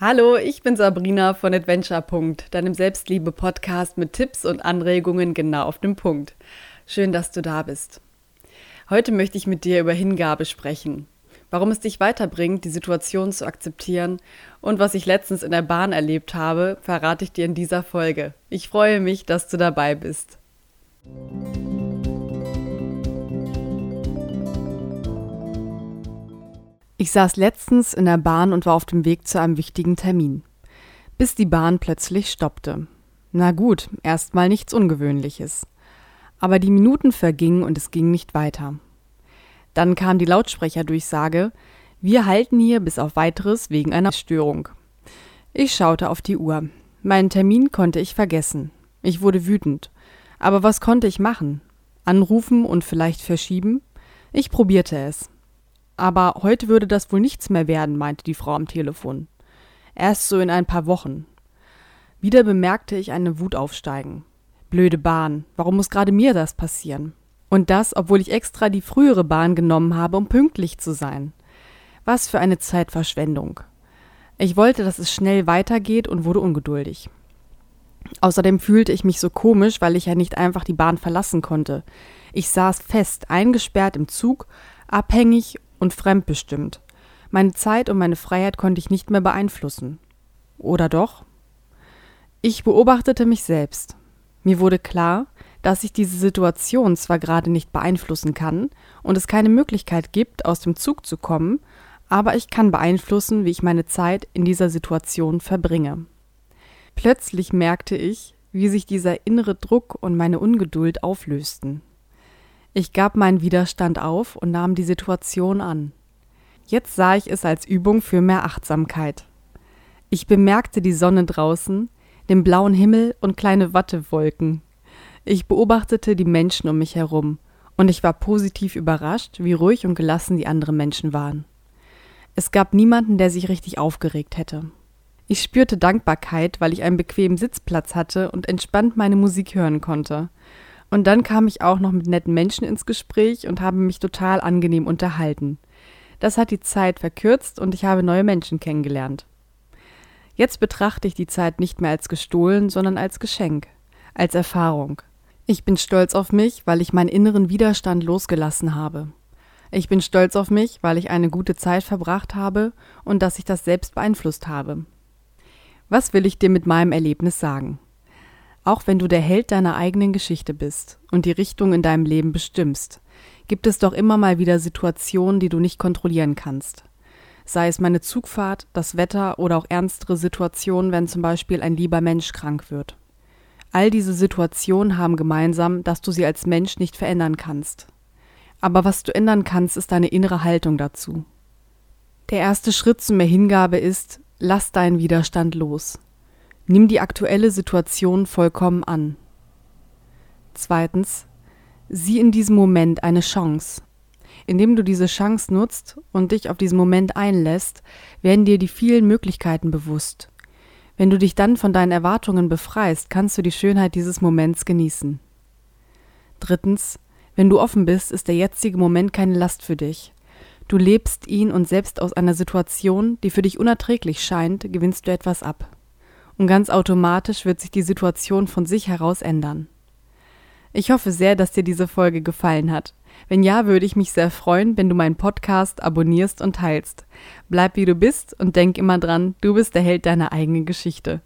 Hallo, ich bin Sabrina von Adventure. deinem Selbstliebe-Podcast mit Tipps und Anregungen genau auf den Punkt. Schön, dass du da bist. Heute möchte ich mit dir über Hingabe sprechen. Warum es dich weiterbringt, die Situation zu akzeptieren und was ich letztens in der Bahn erlebt habe, verrate ich dir in dieser Folge. Ich freue mich, dass du dabei bist. Ich saß letztens in der Bahn und war auf dem Weg zu einem wichtigen Termin, bis die Bahn plötzlich stoppte. Na gut, erstmal nichts Ungewöhnliches. Aber die Minuten vergingen und es ging nicht weiter. Dann kam die Lautsprecherdurchsage, wir halten hier bis auf weiteres wegen einer Störung. Ich schaute auf die Uhr. Meinen Termin konnte ich vergessen. Ich wurde wütend. Aber was konnte ich machen? Anrufen und vielleicht verschieben? Ich probierte es. Aber heute würde das wohl nichts mehr werden, meinte die Frau am Telefon. Erst so in ein paar Wochen. Wieder bemerkte ich eine Wut aufsteigen. Blöde Bahn, warum muss gerade mir das passieren? Und das, obwohl ich extra die frühere Bahn genommen habe, um pünktlich zu sein. Was für eine Zeitverschwendung. Ich wollte, dass es schnell weitergeht und wurde ungeduldig. Außerdem fühlte ich mich so komisch, weil ich ja nicht einfach die Bahn verlassen konnte. Ich saß fest, eingesperrt im Zug, abhängig und fremdbestimmt. Meine Zeit und meine Freiheit konnte ich nicht mehr beeinflussen. Oder doch? Ich beobachtete mich selbst. Mir wurde klar, dass ich diese Situation zwar gerade nicht beeinflussen kann und es keine Möglichkeit gibt, aus dem Zug zu kommen, aber ich kann beeinflussen, wie ich meine Zeit in dieser Situation verbringe. Plötzlich merkte ich, wie sich dieser innere Druck und meine Ungeduld auflösten. Ich gab meinen Widerstand auf und nahm die Situation an. Jetzt sah ich es als Übung für mehr Achtsamkeit. Ich bemerkte die Sonne draußen, den blauen Himmel und kleine Wattewolken. Ich beobachtete die Menschen um mich herum, und ich war positiv überrascht, wie ruhig und gelassen die anderen Menschen waren. Es gab niemanden, der sich richtig aufgeregt hätte. Ich spürte Dankbarkeit, weil ich einen bequemen Sitzplatz hatte und entspannt meine Musik hören konnte. Und dann kam ich auch noch mit netten Menschen ins Gespräch und habe mich total angenehm unterhalten. Das hat die Zeit verkürzt und ich habe neue Menschen kennengelernt. Jetzt betrachte ich die Zeit nicht mehr als gestohlen, sondern als Geschenk, als Erfahrung. Ich bin stolz auf mich, weil ich meinen inneren Widerstand losgelassen habe. Ich bin stolz auf mich, weil ich eine gute Zeit verbracht habe und dass ich das selbst beeinflusst habe. Was will ich dir mit meinem Erlebnis sagen? Auch wenn du der Held deiner eigenen Geschichte bist und die Richtung in deinem Leben bestimmst, gibt es doch immer mal wieder Situationen, die du nicht kontrollieren kannst. Sei es meine Zugfahrt, das Wetter oder auch ernstere Situationen, wenn zum Beispiel ein lieber Mensch krank wird. All diese Situationen haben gemeinsam, dass du sie als Mensch nicht verändern kannst. Aber was du ändern kannst, ist deine innere Haltung dazu. Der erste Schritt zu mehr Hingabe ist, lass deinen Widerstand los. Nimm die aktuelle Situation vollkommen an. Zweitens, sieh in diesem Moment eine Chance. Indem du diese Chance nutzt und dich auf diesen Moment einlässt, werden dir die vielen Möglichkeiten bewusst. Wenn du dich dann von deinen Erwartungen befreist, kannst du die Schönheit dieses Moments genießen. Drittens, wenn du offen bist, ist der jetzige Moment keine Last für dich. Du lebst ihn und selbst aus einer Situation, die für dich unerträglich scheint, gewinnst du etwas ab und ganz automatisch wird sich die Situation von sich heraus ändern. Ich hoffe sehr, dass dir diese Folge gefallen hat. Wenn ja, würde ich mich sehr freuen, wenn du meinen Podcast abonnierst und teilst. Bleib wie du bist und denk immer dran, du bist der Held deiner eigenen Geschichte.